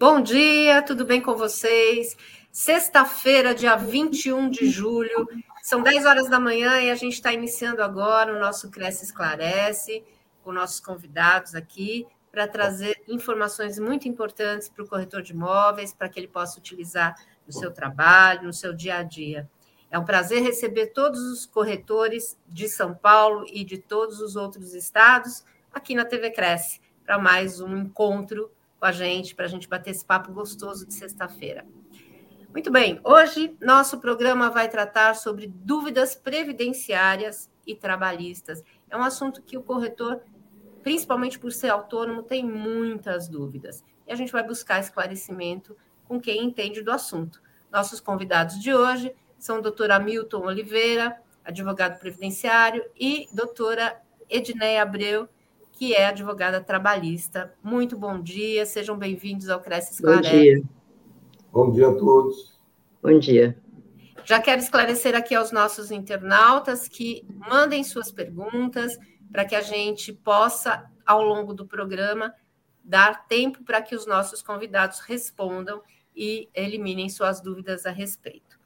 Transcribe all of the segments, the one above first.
Bom dia, tudo bem com vocês? Sexta-feira, dia 21 de julho, são 10 horas da manhã e a gente está iniciando agora o nosso Cresce Esclarece, com nossos convidados aqui, para trazer informações muito importantes para o corretor de imóveis, para que ele possa utilizar no seu trabalho, no seu dia a dia. É um prazer receber todos os corretores de São Paulo e de todos os outros estados aqui na TV Cresce, para mais um encontro com a gente, para a gente bater esse papo gostoso de sexta-feira. Muito bem, hoje nosso programa vai tratar sobre dúvidas previdenciárias e trabalhistas. É um assunto que o corretor, principalmente por ser autônomo, tem muitas dúvidas. E a gente vai buscar esclarecimento com quem entende do assunto. Nossos convidados de hoje são o doutor Hamilton Oliveira, advogado previdenciário, e doutora Edneia Abreu, que é advogada trabalhista. Muito bom dia, sejam bem-vindos ao Cresce Esclarece. Bom dia. Bom dia a todos. Bom dia. Já quero esclarecer aqui aos nossos internautas que mandem suas perguntas para que a gente possa, ao longo do programa, dar tempo para que os nossos convidados respondam e eliminem suas dúvidas a respeito.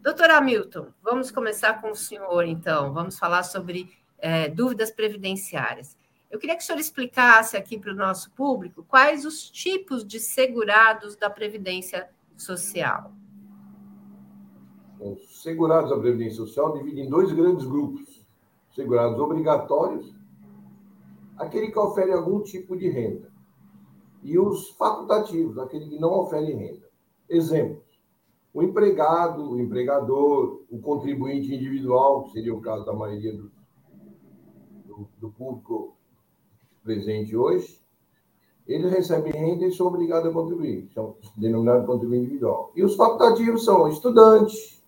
Doutor Hamilton, vamos começar com o senhor, então. Vamos falar sobre é, dúvidas previdenciárias. Eu queria que o senhor explicasse aqui para o nosso público quais os tipos de segurados da Previdência Social. Os segurados da Previdência Social dividem em dois grandes grupos: segurados obrigatórios, aquele que oferece algum tipo de renda, e os facultativos, aquele que não oferece renda. Exemplos: o empregado, o empregador, o contribuinte individual, que seria o caso da maioria do, do, do público presente hoje, eles recebem renda e são obrigados a contribuir, são denominados contribuinte individual. E os facultativos são o estudante,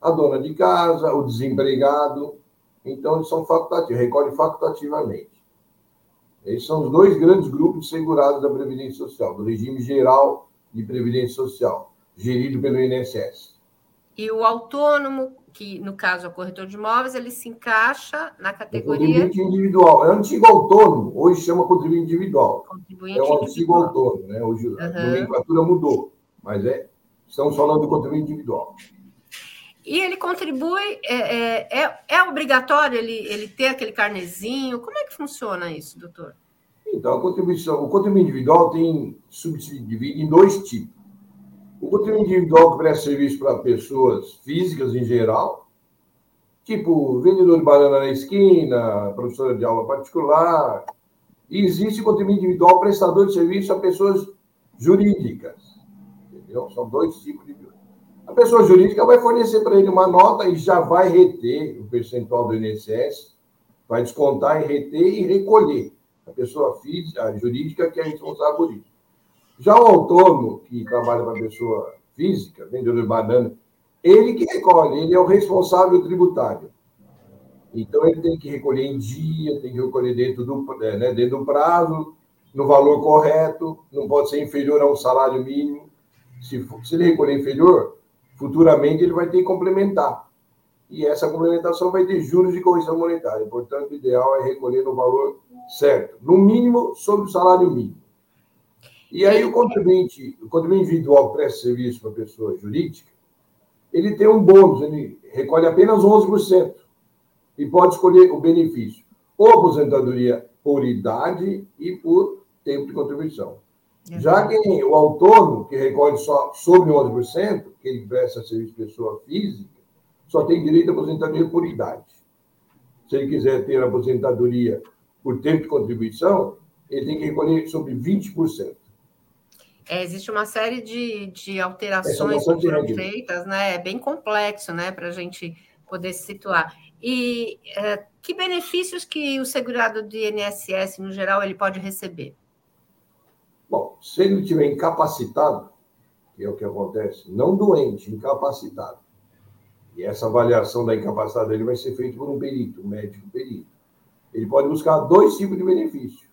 a dona de casa, o desempregado, então eles são facultativos, recolhem facultativamente. Esses são os dois grandes grupos segurados da Previdência Social, do regime geral de Previdência Social, gerido pelo INSS. E o autônomo, que no caso é o corretor de imóveis, ele se encaixa na categoria. Contribuinte individual. É o antigo autônomo, hoje chama contribuinte individual. Contribuinte é o antigo individual. autônomo, né? Hoje uhum. a nomenclatura mudou, mas é, estamos falando do contribuinte individual. E ele contribui, é, é, é, é, obrigatório ele, ele ter aquele carnezinho? Como é que funciona isso, doutor? Então, a contribuição, o contribuinte individual tem subdivide em dois tipos. O contribuinte individual que presta serviço para pessoas físicas em geral, tipo vendedor de banana na esquina, professora de aula particular. E existe o contribuinte individual prestador de serviço a pessoas jurídicas. Entendeu? São dois tipos de. A pessoa jurídica vai fornecer para ele uma nota e já vai reter o percentual do INSS, vai descontar e reter e recolher. A pessoa física, a jurídica, que é responsável por isso. Já o autônomo, que trabalha para pessoa física, vendedor de banana, ele que recolhe, ele é o responsável tributário. Então, ele tem que recolher em dia, tem que recolher dentro do, é, né, dentro do prazo, no valor correto, não pode ser inferior a um salário mínimo. Se, se ele recolher inferior, futuramente ele vai ter que complementar. E essa complementação vai ter juros de correção monetária. Portanto, o ideal é recolher no valor certo, no mínimo sobre o salário mínimo. E aí o contribuinte, o contribuinte individual que presta serviço para pessoa jurídica, ele tem um bônus, ele recolhe apenas 11% e pode escolher o benefício, ou aposentadoria por idade e por tempo de contribuição. Já quem, o autônomo, que recolhe só sobre 11%, que ele presta serviço pessoa física, só tem direito à aposentadoria por idade. Se ele quiser ter aposentadoria por tempo de contribuição, ele tem que recolher sobre 20%. É, existe uma série de, de alterações que foram feitas, né? É bem complexo, né, para a gente poder se situar. E é, que benefícios que o segurado de INSS, no geral, ele pode receber? Bom, se ele estiver incapacitado, que é o que acontece, não doente, incapacitado, e essa avaliação da incapacidade dele vai ser feita por um perito, um médico perito. Ele pode buscar dois tipos de benefício.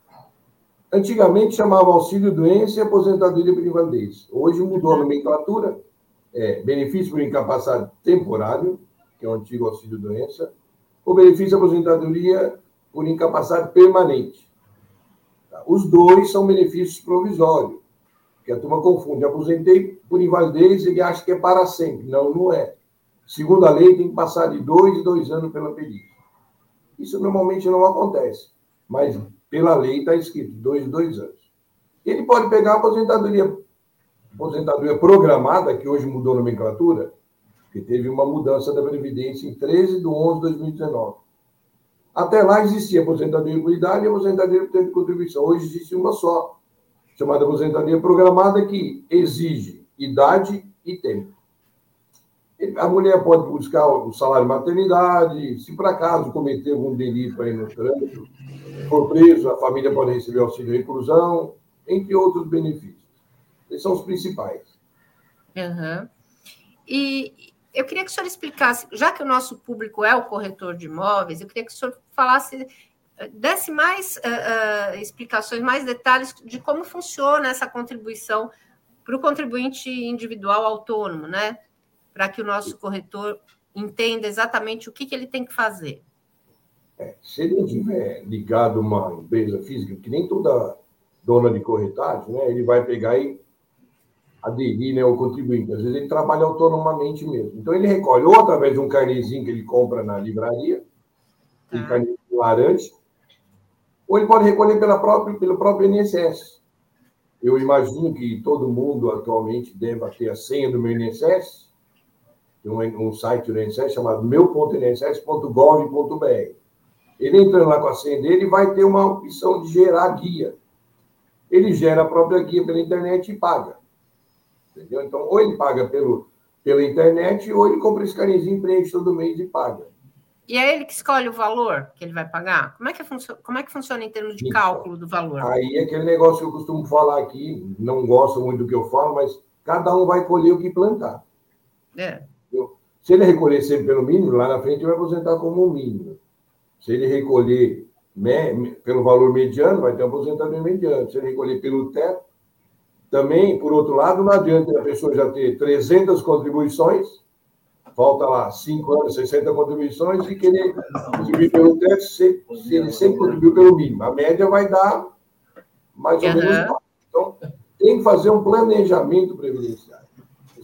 Antigamente chamava auxílio doença e aposentadoria por invalidez. Hoje mudou a nomenclatura, é, benefício por incapacidade temporário, que é o antigo auxílio doença, ou benefício de aposentadoria por incapacidade permanente. Tá? Os dois são benefícios provisórios, Porque a turma confunde. Aposentei por invalidez e acha que é para sempre. Não, não é. Segundo a lei, tem que passar de dois dois anos pela perícia. Isso normalmente não acontece. Mas pela lei está escrito dois em dois anos. Ele pode pegar a aposentadoria, aposentadoria programada, que hoje mudou a nomenclatura, que teve uma mudança da Previdência em 13 de 11 de 2019. Até lá existia aposentadoria por idade e aposentadoria por tempo de contribuição. Hoje existe uma só, chamada aposentadoria programada, que exige idade e tempo. A mulher pode buscar o salário de maternidade, se por acaso cometer algum delito aí no trânsito, for preso, a família pode receber auxílio de reclusão, entre outros benefícios. Esses são os principais. Uhum. E eu queria que o senhor explicasse, já que o nosso público é o corretor de imóveis, eu queria que o senhor falasse desse mais uh, uh, explicações, mais detalhes de como funciona essa contribuição para o contribuinte individual autônomo, né? Para que o nosso corretor entenda exatamente o que, que ele tem que fazer. É, se ele estiver ligado a uma empresa física, que nem toda dona de corretagem, né, ele vai pegar e aderir né, ao contribuinte. Às vezes ele trabalha autonomamente mesmo. Então ele recolhe ou através de um carnezinho que ele compra na livraria, um tá. carnezinho laranja, ou ele pode recolher pela própria, pelo próprio INSS. Eu imagino que todo mundo atualmente deva ter a senha do meu INSS, um, um site do INSS chamado meu.inss.gov.br. Ele entrando lá com a senha dele, vai ter uma opção de gerar guia. Ele gera a própria guia pela internet e paga. Entendeu? Então, ou ele paga pelo, pela internet, ou ele compra esse carnezinho, preenche todo mês e paga. E é ele que escolhe o valor que ele vai pagar? Como é que, funciona, como é que funciona em termos de então, cálculo do valor? Aí é aquele negócio que eu costumo falar aqui, não gosto muito do que eu falo, mas cada um vai colher o que plantar. É. Se ele recolher sempre pelo mínimo, lá na frente ele vai aposentar como mínimo. Se ele recolher me, pelo valor mediano, vai ter aposentadoria mediano. Se ele recolher pelo teto, também, por outro lado, não adianta a pessoa já ter 300 contribuições falta lá cinco anos, 60 contribuições, e querer contribuir pelo teto, se, se ele sempre contribuiu pelo mínimo. A média vai dar mais ou uhum. menos. Então, tem que fazer um planejamento previdenciário.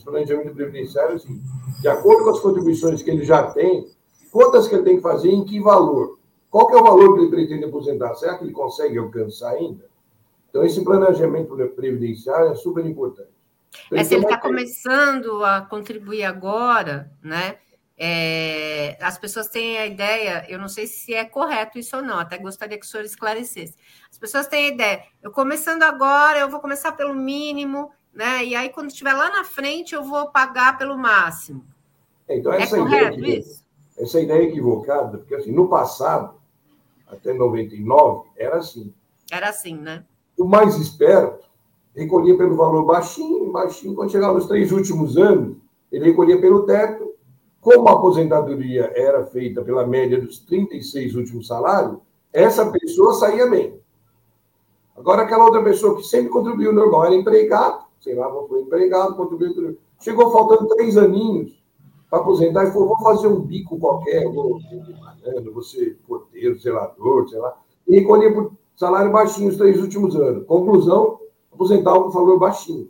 Planejamento previdenciário, assim, de acordo com as contribuições que ele já tem, quantas que ele tem que fazer em que valor? Qual que é o valor que ele pretende aposentar? Será que ele consegue alcançar ainda? Então, esse planejamento previdenciário é super importante. É, se ele está começando a contribuir agora, né? É, as pessoas têm a ideia, eu não sei se é correto isso ou não, até gostaria que o senhor esclarecesse. As pessoas têm a ideia, eu começando agora, eu vou começar pelo mínimo, né? E aí, quando estiver lá na frente, eu vou pagar pelo máximo. É, então, é correto ideia, isso? Essa ideia é equivocada, porque assim, no passado, até 99, era assim. Era assim, né? O mais esperto recolhia pelo valor baixinho, baixinho. Quando chegava nos três últimos anos, ele recolhia pelo teto. Como a aposentadoria era feita pela média dos 36 últimos salários, essa pessoa saía bem. Agora, aquela outra pessoa que sempre contribuiu normal, era empregado, sei lá, foi empregado, contribuiu, chegou faltando três aninhos para aposentar e falou: vou fazer um bico qualquer, vou, vou ser porteiro, zelador, sei lá. E recolhia por salário baixinho os três últimos anos. Conclusão: aposentava com valor baixinho.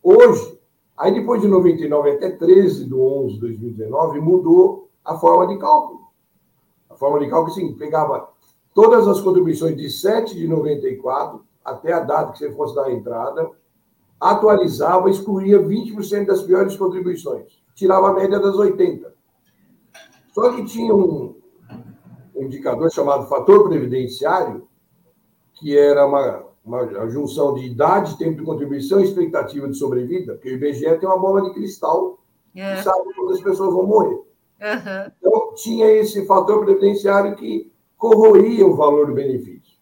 Hoje, aí depois de 99 até 13 de 11 de 2019, mudou a forma de cálculo. A forma de cálculo, sim, pegava todas as contribuições de 7 de 94 até a data que você fosse dar a entrada, atualizava, excluía 20% das piores contribuições, tirava a média das 80. Só que tinha um, um indicador chamado fator previdenciário, que era uma, uma junção de idade, tempo de contribuição e expectativa de sobrevida, porque o IBGE tem uma bola de cristal é. sabe quando as pessoas vão morrer. Uhum. Então, tinha esse fator previdenciário que corroía o valor do benefício.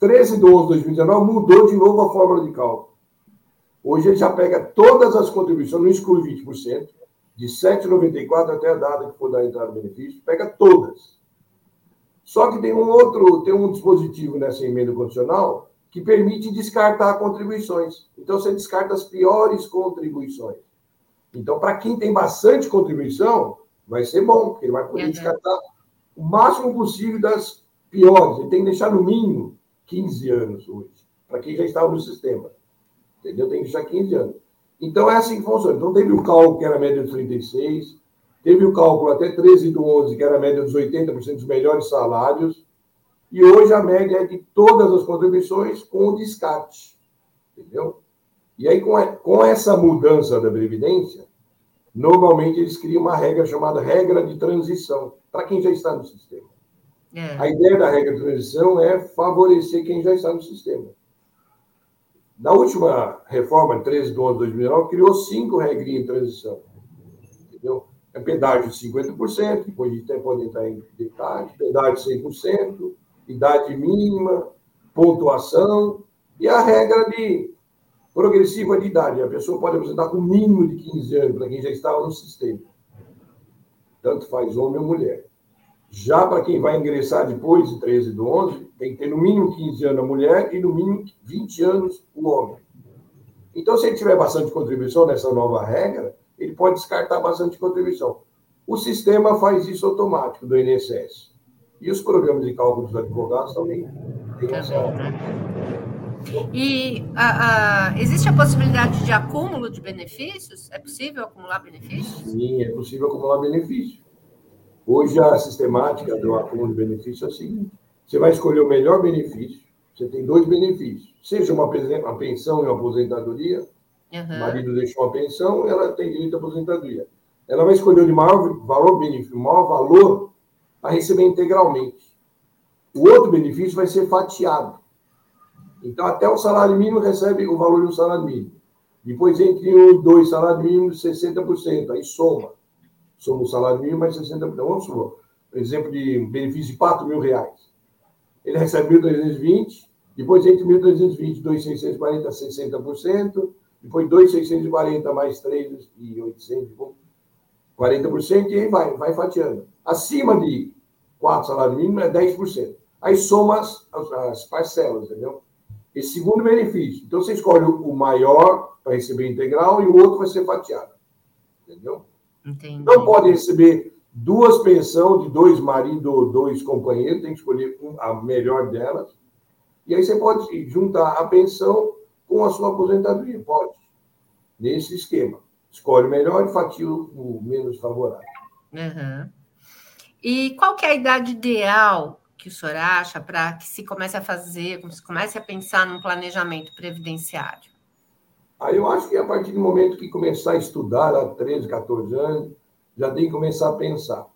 13 de 11 de 2019 mudou de novo a fórmula de cálculo. Hoje ele já pega todas as contribuições, não exclui 20%, de 7,94 até a data que for dar a entrada do benefício, pega todas. Só que tem um outro, tem um dispositivo nessa emenda condicional que permite descartar contribuições. Então, você descarta as piores contribuições. Então, para quem tem bastante contribuição, vai ser bom, porque ele vai poder uhum. descartar o máximo possível das piores. Ele tem que deixar no mínimo 15 anos hoje, para quem já estava no sistema. Entendeu? Tem que deixar 15 anos. Então, é assim que funciona. Então, teve o cálculo que era a média dos 36, teve o cálculo até 13 do 11, que era a média dos 80% dos melhores salários, e hoje a média é de todas as contribuições com o descarte. Entendeu? E aí, com essa mudança da Previdência, normalmente eles criam uma regra chamada regra de transição, para quem já está no sistema. É. A ideia da regra de transição é favorecer quem já está no sistema. Na última reforma, 13 de 11 de 2009, criou cinco regrinhas de transição. Entendeu? É pedágio de 50%, depois de tempo pode entrar em detalhe, pedágio de 100%, idade mínima, pontuação e a regra de progressiva de idade. A pessoa pode apresentar com mínimo de 15 anos para quem já estava no sistema. Tanto faz homem ou mulher. Já para quem vai ingressar depois de 13 do 11, tem que ter no mínimo 15 anos a mulher e no mínimo 20 anos o homem. Então, se ele tiver bastante contribuição nessa nova regra, ele pode descartar bastante contribuição. O sistema faz isso automático do INSS. E os programas de cálculo dos advogados também têm essa. E a, a, existe a possibilidade de acúmulo de benefícios? É possível acumular benefícios? Sim, é possível acumular benefícios. Hoje, a sistemática do acúmulo de benefícios é a seguinte: você vai escolher o melhor benefício, você tem dois benefícios, seja uma, uma pensão e uma aposentadoria, uhum. o marido deixou uma pensão, ela tem direito à aposentadoria. Ela vai escolher o de maior valor benefício, maior valor a receber integralmente. O outro benefício vai ser fatiado. Então, até o salário mínimo recebe o valor do salário mínimo. Depois, entre um e dois salários mínimos, 60%, aí soma sobre o salário mínimo, mais 60%. Vamos supor, exemplo de benefício de 4 mil reais. Ele recebe 1.320, depois entre 1.320 e 2.640, 60%, depois 2.640 mais 3.800, 40%, e aí vai, vai fatiando. Acima de 4 salários mínimos é 10%. Aí soma as, as parcelas, entendeu? Esse segundo benefício. Então, você escolhe o maior para receber integral e o outro vai ser fatiado. Entendeu? Entendi. Não pode receber duas pensões de dois maridos ou dois companheiros, tem que escolher a melhor delas. E aí você pode juntar a pensão com a sua aposentadoria, pode. Nesse esquema. Escolhe o melhor e fatia o menos favorável. Uhum. E qual que é a idade ideal que o senhor acha para que se comece a fazer, se comece a pensar num planejamento previdenciário? Aí eu acho que a partir do momento que começar a estudar, há 13, 14 anos, já tem que começar a pensar.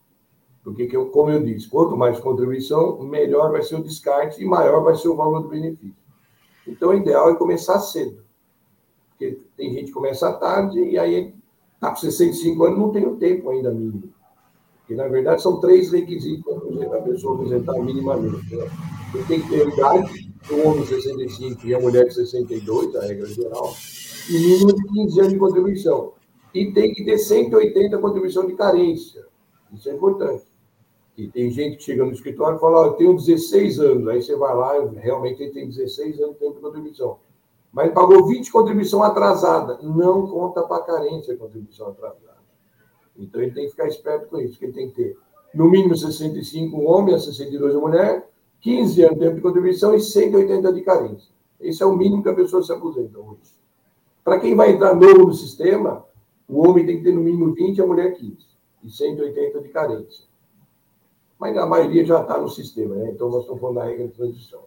Porque, como eu disse, quanto mais contribuição, melhor vai ser o descarte e maior vai ser o valor do benefício. Então, o ideal é começar cedo. Porque tem gente que começa tarde e aí está com 65 anos, não tem o tempo ainda mínimo. Porque, na verdade, são três requisitos para a pessoa apresentar minimamente. Né? Ele tem que ter idade, o homem 65 e a mulher de 62, a regra geral e mínimo de 15 anos de contribuição. E tem que ter 180 contribuição de carência. Isso é importante. E tem gente que chega no escritório e fala, oh, eu tenho 16 anos. Aí você vai lá, realmente ele tem 16 anos de contribuição. Mas pagou 20 contribuição atrasada. Não conta para carência a contribuição atrasada. Então ele tem que ficar esperto com isso, que ele tem que ter no mínimo 65 um homem, a 62 a mulher, 15 anos de tempo de contribuição e 180 de carência. Esse é o mínimo que a pessoa se aposenta hoje. Para quem vai entrar novo no sistema, o homem tem que ter no mínimo 20 e a mulher 15. E 180 de carência. Mas a maioria já está no sistema, né? Então nós estamos falando da regra de transição.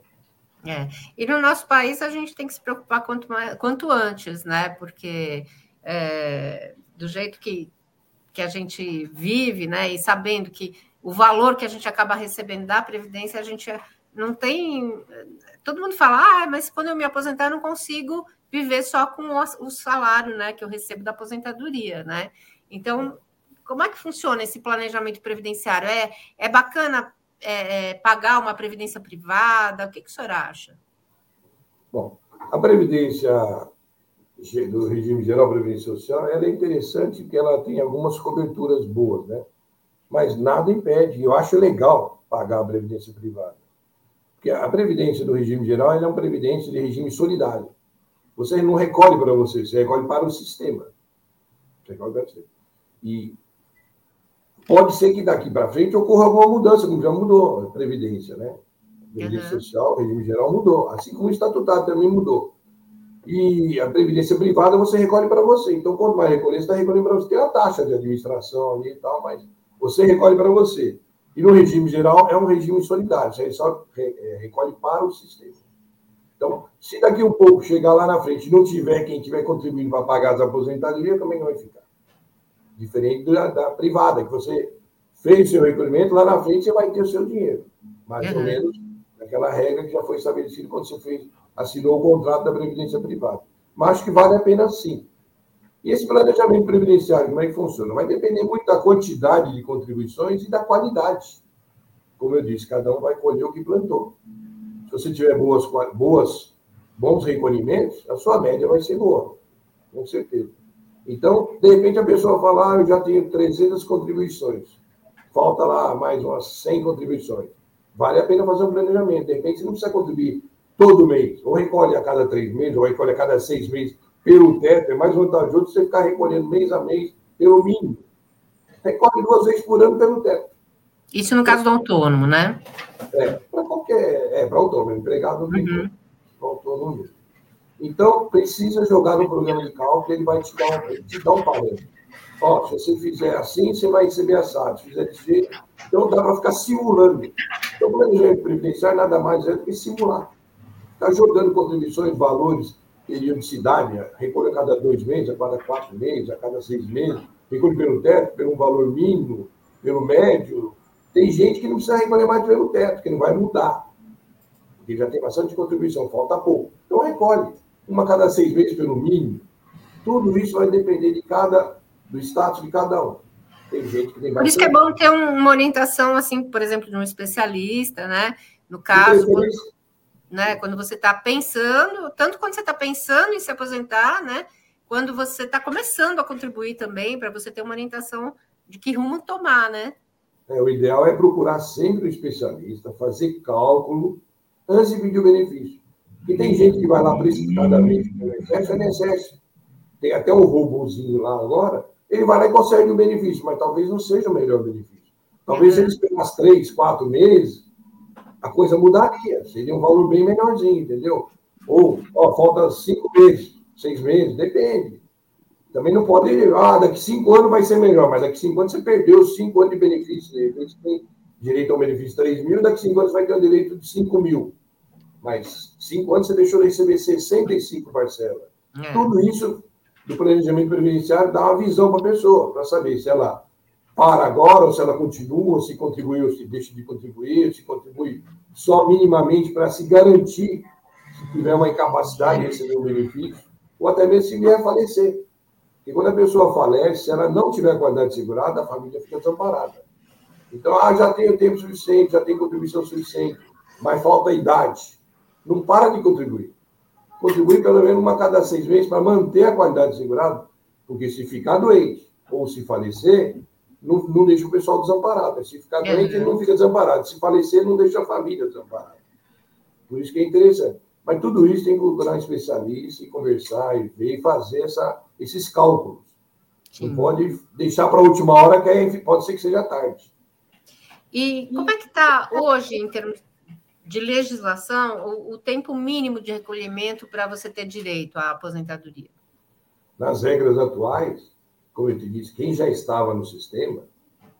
É. E no nosso país a gente tem que se preocupar quanto, mais, quanto antes, né? Porque é, do jeito que, que a gente vive, né? E sabendo que o valor que a gente acaba recebendo da Previdência, a gente não tem. Todo mundo fala, ah, mas quando eu me aposentar, eu não consigo viver só com o salário né, que eu recebo da aposentadoria, né? Então, como é que funciona esse planejamento previdenciário? É, é bacana é, é, pagar uma previdência privada? O que, que o senhor acha? Bom, a previdência do regime geral previdência social ela é interessante porque ela tem algumas coberturas boas, né? Mas nada impede, eu acho legal pagar a previdência privada. Porque a previdência do regime geral é uma previdência de regime solidário. Você não recolhe para você, você recolhe para o sistema. Você recolhe para sistema. E pode ser que daqui para frente ocorra alguma mudança, como já mudou a Previdência, né? Previdência uhum. Social, regime geral mudou. Assim como o estatutário também mudou. E a previdência privada você recolhe para você. Então, quanto mais recolher, você está recolhendo para você. Tem a taxa de administração ali e tal, mas você recolhe para você. E no regime geral é um regime solidário, você só é, recolhe para o sistema. Então, se daqui um pouco chegar lá na frente e não tiver quem tiver contribuindo para pagar as aposentadorias, também não vai ficar. Diferente da, da, privada, que você fez seu recolhimento, lá na frente você vai ter o seu dinheiro. Mais uhum. ou menos naquela regra que já foi estabelecida quando você fez, assinou o contrato da Previdência Privada. Mas acho que vale a pena sim. E esse planejamento previdenciário, como é que funciona? Vai depender muito da quantidade de contribuições e da qualidade. Como eu disse, cada um vai colher o que plantou. Se você tiver boas, boas, bons recolhimentos, a sua média vai ser boa, com certeza. Então, de repente, a pessoa fala, ah, eu já tenho 300 contribuições, falta lá mais umas 100 contribuições. Vale a pena fazer um planejamento. De repente, você não precisa contribuir todo mês, ou recolhe a cada três meses, ou recolhe a cada seis meses pelo teto, é mais vantajoso você ficar recolhendo mês a mês pelo mínimo. Recolhe duas vezes por ano pelo teto. Isso no caso do autônomo, né? É, para qualquer. É, para autônomo, empregado não uhum. autônomo mesmo. Então, precisa jogar no programa de cálculo, ele vai te dar um, te dar um parâmetro. Ó, se você fizer assim, você vai receber assado. Se fizer desse jeito, então dá para ficar simulando. Então, o planejamento previdenciário nada mais é do que simular. Está jogando contribuições, valores periodicidade, recolhe a cada dois meses, a cada quatro meses, a cada seis meses, recolhe pelo teto, pelo valor mínimo, pelo médio. Tem gente que não precisa recolher mais pelo teto, que não vai mudar. Porque já tem bastante contribuição, falta pouco. Então recolhe, uma a cada seis meses pelo mínimo. Tudo isso vai depender de cada, do status de cada um. Tem gente que tem Por isso que é bom ter uma orientação, assim, por exemplo, de um especialista, né? No caso, quando, né? Quando você está pensando, tanto quando você está pensando em se aposentar, né? Quando você está começando a contribuir também, para você ter uma orientação de que rumo tomar, né? É, o ideal é procurar sempre um especialista, fazer cálculo antes de pedir o benefício. Porque tem gente que vai lá precipitadamente no é necessário. Tem até um robôzinho lá agora, ele vai lá e consegue o benefício, mas talvez não seja o melhor benefício. Talvez uhum. ele esperasse três, quatro meses, a coisa mudaria, seria um valor bem melhorzinho, entendeu? Ou, ó, falta cinco meses, seis meses, depende. Também não pode, ah, daqui cinco anos vai ser melhor, mas daqui cinco anos você perdeu cinco anos de benefício. Você tem direito ao benefício de 3 mil, daqui cinco anos vai ter o direito de 5 mil. Mas cinco anos você deixou de receber 65 parcelas. É. Tudo isso do planejamento previdenciário dá uma visão para a pessoa, para saber se ela para agora, ou se ela continua, se contribui, ou se deixa de contribuir, se contribui só minimamente para se garantir, se tiver uma incapacidade de receber um benefício, ou até mesmo se vier a falecer. Porque quando a pessoa falece, se ela não tiver qualidade segurada, a família fica desamparada. Então, ah, já tenho tempo suficiente, já tenho contribuição suficiente, mas falta idade. Não para de contribuir. Contribui pelo menos uma cada seis meses para manter a qualidade segurada, porque se ficar doente ou se falecer, não, não deixa o pessoal desamparado. Se ficar doente, ele não fica desamparado. Se falecer, não deixa a família desamparada. Por isso que é interessante. Mas tudo isso tem que procurar um especialista e conversar e ver e fazer essa, esses cálculos. Sim. Não pode deixar para a última hora, que aí pode ser que seja tarde. E como é que está hoje, em termos de legislação, o, o tempo mínimo de recolhimento para você ter direito à aposentadoria? Nas regras atuais, como eu te disse, quem já estava no sistema,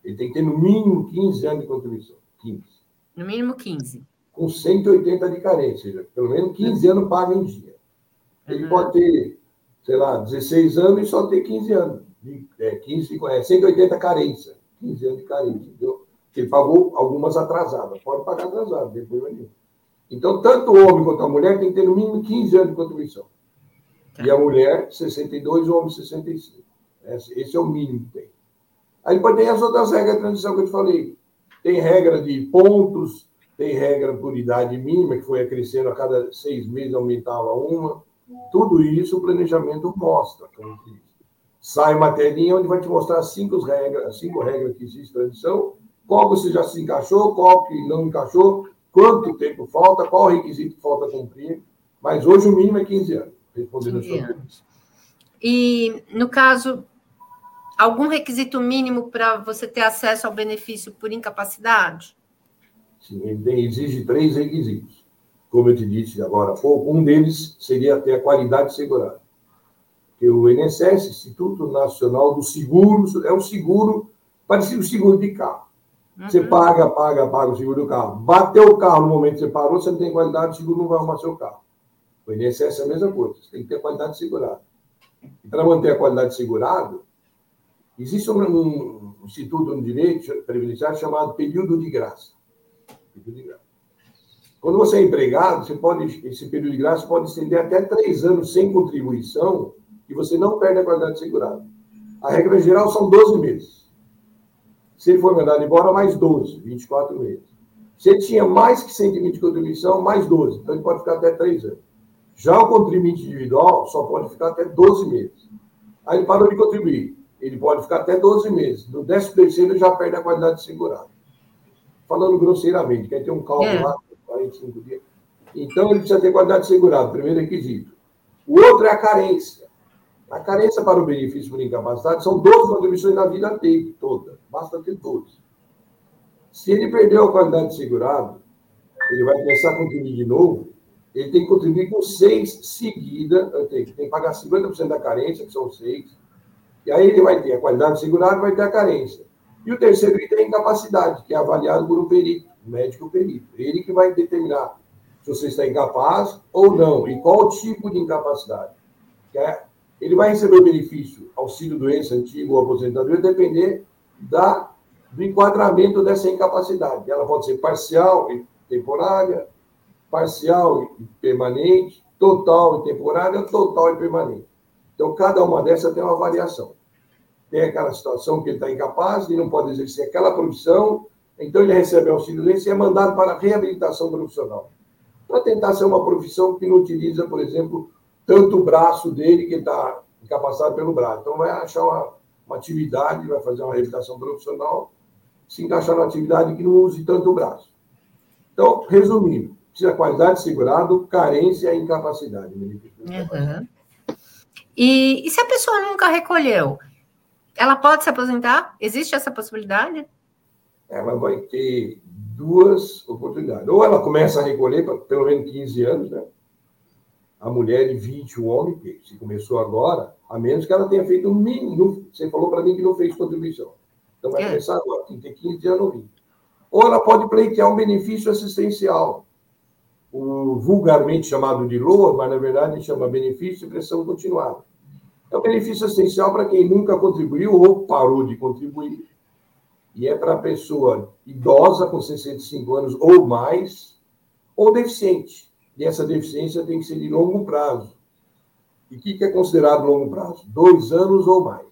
ele tem que ter no mínimo 15 anos de contribuição. 15. No mínimo 15. Com 180 de carência, seja, pelo menos 15 anos paga em dia. Ele uhum. pode ter, sei lá, 16 anos e só ter 15 anos. De, é, 15, é, 180 carência. 15 anos de carência, entendeu? Ele pagou algumas atrasadas. Pode pagar atrasado, depois vai Então, tanto o homem quanto a mulher tem que ter no mínimo 15 anos de contribuição. E a mulher, 62, o homem, 65. Esse é o mínimo que tem. Aí depois tem as outras regras de transição que eu te falei. Tem regra de pontos, tem regra por idade mínima, que foi acrescendo a cada seis meses, aumentava uma. Tudo isso o planejamento mostra. Sai materinha onde vai te mostrar as cinco regras, cinco regras que existe transição, qual você já se encaixou, qual que não encaixou, quanto tempo falta, qual requisito falta cumprir. Mas hoje o mínimo é 15 anos, respondendo 15 a sua pergunta. E, no caso, algum requisito mínimo para você ter acesso ao benefício por incapacidade? Sim, ele exige três requisitos. como eu te disse agora há pouco, um deles seria ter a qualidade segurada. Que o INSS, Instituto Nacional do Seguro, é um seguro parecido com seguro de carro. Uhum. Você paga, paga, paga o seguro do carro. Bateu o carro no momento que você parou, você não tem qualidade, o seguro não vai arrumar seu carro. O INSS é a mesma coisa, você tem que ter qualidade segurada. E para manter a qualidade segurada, existe um, instituto no direito previdenciário chamado período de graça. Período de graça. Quando você é empregado, você pode, esse período de graça pode estender até três anos sem contribuição e você não perde a qualidade segurada. A regra geral são 12 meses. Se ele for mandado embora, mais 12, 24 meses. Se ele tinha mais que 120 de contribuição, mais 12. Então ele pode ficar até três anos. Já o contribuinte individual só pode ficar até 12 meses. Aí ele parou de contribuir. Ele pode ficar até 12 meses. No 13 terceiro ele já perde a qualidade segurada. Falando grosseiramente, quer ter um cálculo é. lá, 45 dias. Então ele precisa ter qualidade segurada, primeiro requisito. O outro é a carência. A carência para o benefício por incapacidade são 12 contribuições na vida dele, toda. Basta ter 12. Se ele perdeu a qualidade segurada, ele vai começar a contribuir de novo, ele tem que contribuir com seis seguida, tem, tem que pagar 50% da carência, que são seis, e aí ele vai ter a qualidade segurada, vai ter a carência. E o terceiro item é a incapacidade, que é avaliado por um perito, um médico perito. Ele que vai determinar se você está incapaz ou não, e qual tipo de incapacidade. É, ele vai receber o benefício, auxílio doença antigo ou aposentadoria, depender da, do enquadramento dessa incapacidade. Ela pode ser parcial e temporária, parcial e permanente, total e temporária, total e permanente. Então, cada uma dessas tem uma variação. Tem aquela situação que ele está incapaz e não pode exercer aquela profissão, então ele recebe auxílio doença e é mandado para reabilitação profissional. Para tentar ser uma profissão que não utiliza, por exemplo, tanto o braço dele, que está incapacitado pelo braço. Então, vai achar uma, uma atividade, vai fazer uma reabilitação profissional, se encaixar numa atividade que não use tanto o braço. Então, resumindo, precisa qualidade segurado, carência e incapacidade. Uhum. E, e se a pessoa nunca recolheu, ela pode se aposentar? Existe essa possibilidade? Ela vai ter duas oportunidades. Ou ela começa a recolher pelo menos 15 anos, né? A mulher de 20, o homem, que se começou agora, a menos que ela tenha feito um mínimo. Você falou para mim que não fez contribuição. Então vai é. começar agora, tem que ter 15 anos ou 20. Ou ela pode pleitear um benefício assistencial o vulgarmente chamado de LOA, mas na verdade chama benefício de pressão continuada. É um benefício essencial para quem nunca contribuiu ou parou de contribuir. E é para a pessoa idosa com 65 anos ou mais, ou deficiente. E essa deficiência tem que ser de longo prazo. E o que é considerado longo prazo? Dois anos ou mais.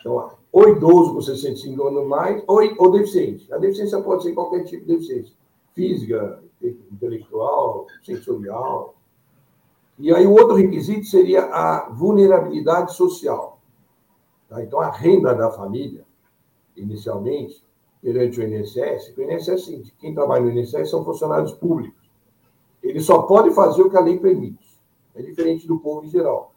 Então, ou idoso com 65 anos ou mais, ou, ou deficiente. A deficiência pode ser qualquer tipo de deficiência. Física, intelectual, sensorial. E aí o outro requisito seria a vulnerabilidade social. Tá? Então, a renda da família, inicialmente, perante o INSS, o INSS, sim, quem trabalha no INSS são funcionários públicos. Ele só pode fazer o que a lei permite. É diferente do povo em geral.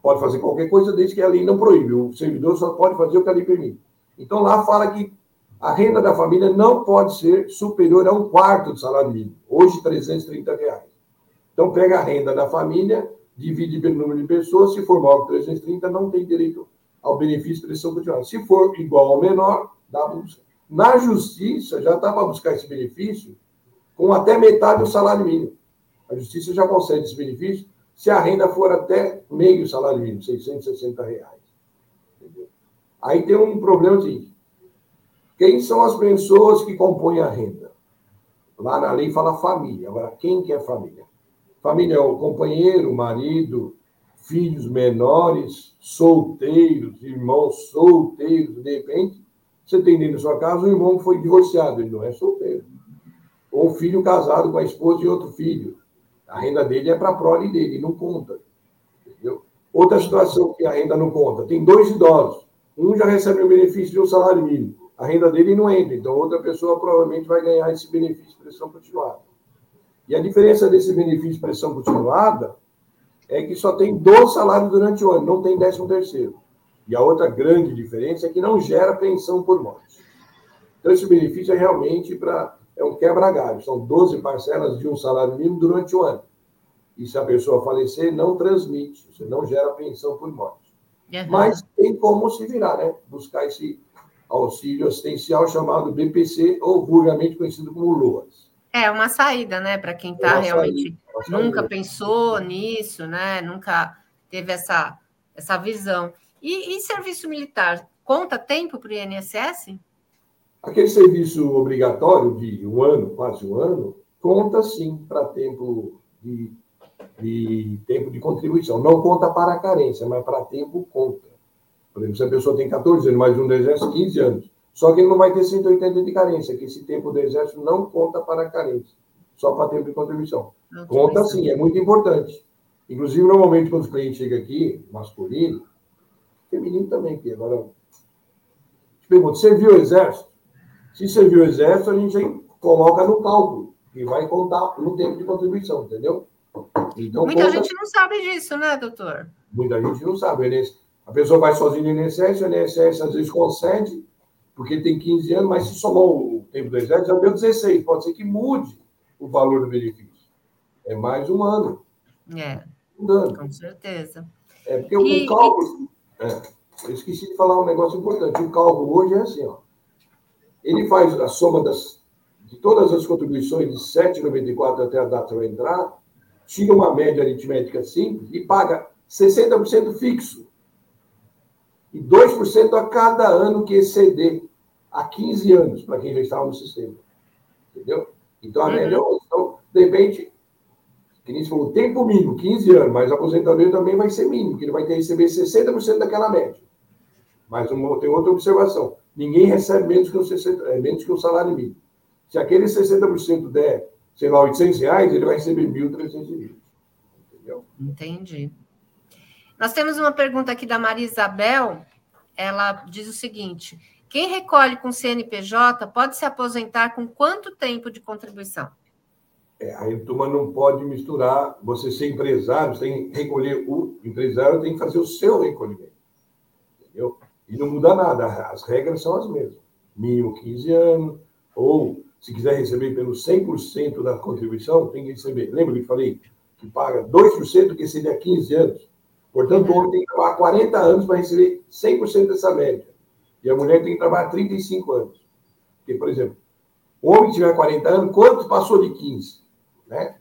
Pode fazer qualquer coisa desde que a lei não proíbe. O servidor só pode fazer o que a lei permite. Então, lá fala que a renda da família não pode ser superior a um quarto do salário mínimo, hoje 330 reais. Então, pega a renda da família, divide pelo número de pessoas, se for maior que 330, não tem direito ao benefício de prestação continuada. Se for igual ao menor, dá para. Na justiça, já dá para buscar esse benefício com até metade do salário mínimo. A justiça já concede esse benefício se a renda for até meio salário mínimo, 660 reais. Entendeu? Aí tem um problema seguinte. Quem são as pessoas que compõem a renda? Lá na lei fala família. Agora, quem que é família? Família o companheiro, marido, filhos menores, solteiros, irmãos solteiros. De repente, você tem dentro da sua casa um irmão que foi divorciado, ele não é solteiro. Ou um filho casado com a esposa e outro filho. A renda dele é para a prole dele, não conta. Entendeu? Outra situação que a renda não conta: tem dois idosos. Um já recebe o benefício de um salário mínimo a renda dele não entra. Então, outra pessoa provavelmente vai ganhar esse benefício de pressão continuada. E a diferença desse benefício de pressão continuada é que só tem 12 salários durante o ano, não tem 13 terceiro. E a outra grande diferença é que não gera pensão por morte. Então, esse benefício é realmente para é um quebra-galho. São 12 parcelas de um salário mínimo durante o ano. E se a pessoa falecer, não transmite, você não gera pensão por morte. Uhum. Mas tem como se virar, né? Buscar esse auxílio assistencial chamado BPC, ou vulgarmente conhecido como LOAS. É uma saída, né? Para quem está realmente saída, nunca pensou nisso, né? Nunca teve essa, essa visão. E, e serviço militar, conta tempo para o INSS? Aquele serviço obrigatório de um ano, quase um ano, conta sim para tempo de, de, tempo de contribuição. Não conta para a carência, mas para tempo conta. Por exemplo, se a pessoa tem 14 anos, mais um do exército, 15 anos. Só que ele não vai ter 180 de carência, que esse tempo do exército não conta para a carência, só para tempo de contribuição. Não, conta sim, é muito importante. Inclusive, normalmente, quando os clientes chegam aqui, masculino, feminino também, que agora. Te pergunto, serviu o exército? Se serviu o exército, a gente coloca no cálculo, que vai contar no tempo de contribuição, entendeu? Então, Muita conta... gente não sabe disso, né, doutor? Muita gente não sabe. A pessoa vai sozinha no INSS, o INSS às vezes concede, porque tem 15 anos, mas se somar o tempo do exército, já deu 16. Pode ser que mude o valor do benefício. É mais um ano. É. Mudando. Com certeza. É porque e, o cálculo. É, eu esqueci de falar um negócio importante. O cálculo hoje é assim, ó. Ele faz a soma das, de todas as contribuições de 7,94 até a data de entrar, tira uma média aritmética simples e paga 60% fixo. E 2% a cada ano que exceder há 15 anos, para quem já estava no sistema. Entendeu? Então, a uhum. média é Então, de repente, que nem falou, tempo mínimo, 15 anos, mas a aposentadoria também vai ser mínimo, porque ele vai ter que receber 60% daquela média. Mas uma, tem outra observação: ninguém recebe menos que, o 60, é, menos que o salário mínimo. Se aquele 60% der, sei lá, 800 reais, ele vai receber 1.320. Entendeu? Entendi. Nós temos uma pergunta aqui da Maria Isabel. Ela diz o seguinte: quem recolhe com CNPJ pode se aposentar com quanto tempo de contribuição? É, aí a turma não pode misturar. Você ser empresário, você tem que recolher. O empresário tem que fazer o seu recolhimento. Entendeu? E não muda nada. As regras são as mesmas. Mínimo 15 anos, ou se quiser receber pelo 100% da contribuição, tem que receber. Lembra que eu falei? Que paga 2%, que seria 15 anos. Portanto, o homem tem que trabalhar 40 anos para receber 100% dessa média. E a mulher tem que trabalhar 35 anos. Porque, por exemplo, homem que tiver 40 anos, quanto passou de 15? Né?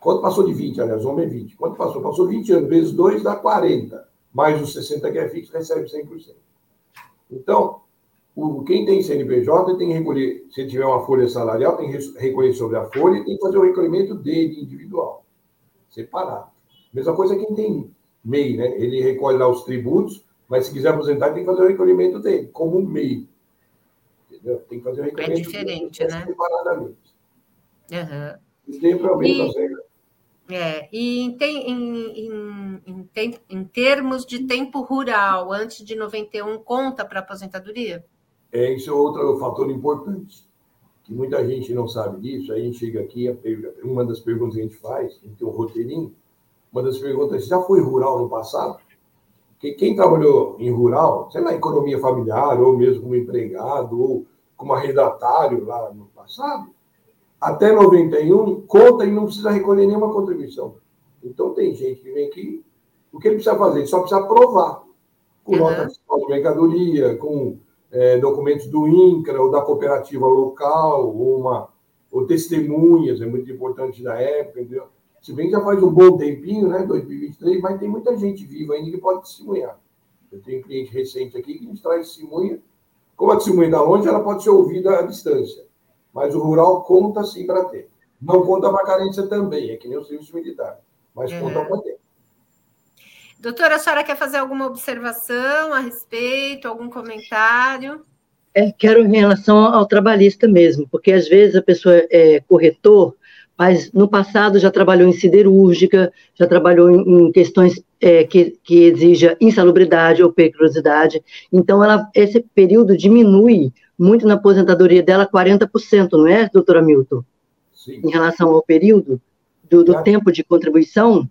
Quanto passou de 20, aliás, homem é 20. Quanto passou? Passou 20 anos, vezes 2 dá 40. Mais os 60 que é fixo, recebe 100%. Então, o, quem tem CNPJ tem que recolher, se tiver uma folha salarial, tem que recolher sobre a folha e tem que fazer o recolhimento dele individual, separado. Mesma coisa quem tem MEI, né? Ele recolhe lá os tributos, mas se quiser aposentar, tem que fazer o recolhimento dele, como MEI. Entendeu? Tem que fazer o é recolhimento é diferente, dele, né? separadamente. Uhum. E É, e em, em, em, em, em, termos de tempo rural, antes de 91, conta para aposentadoria? É, isso é outro fator importante, que muita gente não sabe disso. Aí a gente chega aqui, uma das perguntas que a gente faz, a gente tem um roteirinho, uma das perguntas, já foi rural no passado? Porque quem trabalhou em rural, sei lá, economia familiar, ou mesmo como empregado, ou como arrendatário lá no passado, até 91, conta e não precisa recolher nenhuma contribuição. Então, tem gente que vem aqui, o que ele precisa fazer? Ele só precisa provar, com uhum. nota fiscal de mercadoria, com é, documentos do INCRA ou da cooperativa local, ou, uma, ou testemunhas, é muito importante na época, entendeu? Se bem que já faz um bom tempinho, né, 2023, mas tem muita gente viva ainda que pode testemunhar. Eu tenho um cliente recente aqui que nos traz testemunha. Como a testemunha está longe, ela pode ser ouvida à distância. Mas o rural conta sim para ter. Não conta para carência também, é que nem o serviço militar, mas uhum. conta para ter. Doutora, a senhora quer fazer alguma observação a respeito, algum comentário? É, quero em relação ao trabalhista mesmo, porque às vezes a pessoa é corretor, mas no passado já trabalhou em siderúrgica, já trabalhou em, em questões é, que, que exija insalubridade ou periculosidade, então ela, esse período diminui muito na aposentadoria dela 40%, não é, doutora Milton? Sim. Em relação ao período do, do tempo de contribuição?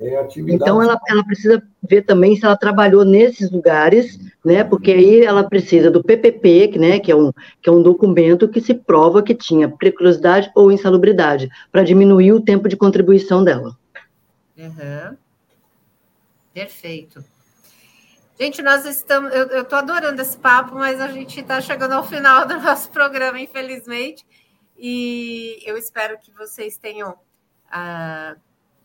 É atividade. Então, ela, ela precisa ver também se ela trabalhou nesses lugares, né? Porque aí ela precisa do PPP, né? Que é um, que é um documento que se prova que tinha periculosidade ou insalubridade, para diminuir o tempo de contribuição dela. Uhum. Perfeito. Gente, nós estamos. Eu estou adorando esse papo, mas a gente está chegando ao final do nosso programa, infelizmente. E eu espero que vocês tenham ah,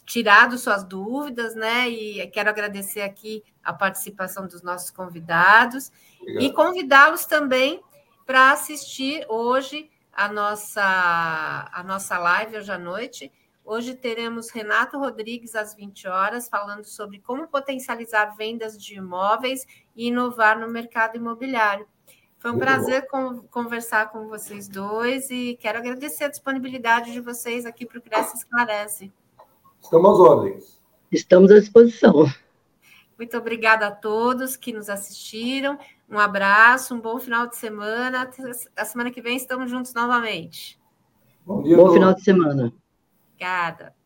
tirado suas dúvidas, né? E quero agradecer aqui a participação dos nossos convidados Obrigado. e convidá-los também para assistir hoje a nossa, a nossa live hoje à noite. Hoje teremos Renato Rodrigues às 20 horas, falando sobre como potencializar vendas de imóveis e inovar no mercado imobiliário. Foi um Muito prazer com, conversar com vocês dois e quero agradecer a disponibilidade de vocês aqui para o Cresce Esclarece. Estamos às ordens. Estamos à disposição. Muito obrigada a todos que nos assistiram. Um abraço, um bom final de semana. A semana que vem estamos juntos novamente. Bom, dia bom final de semana. Obrigada.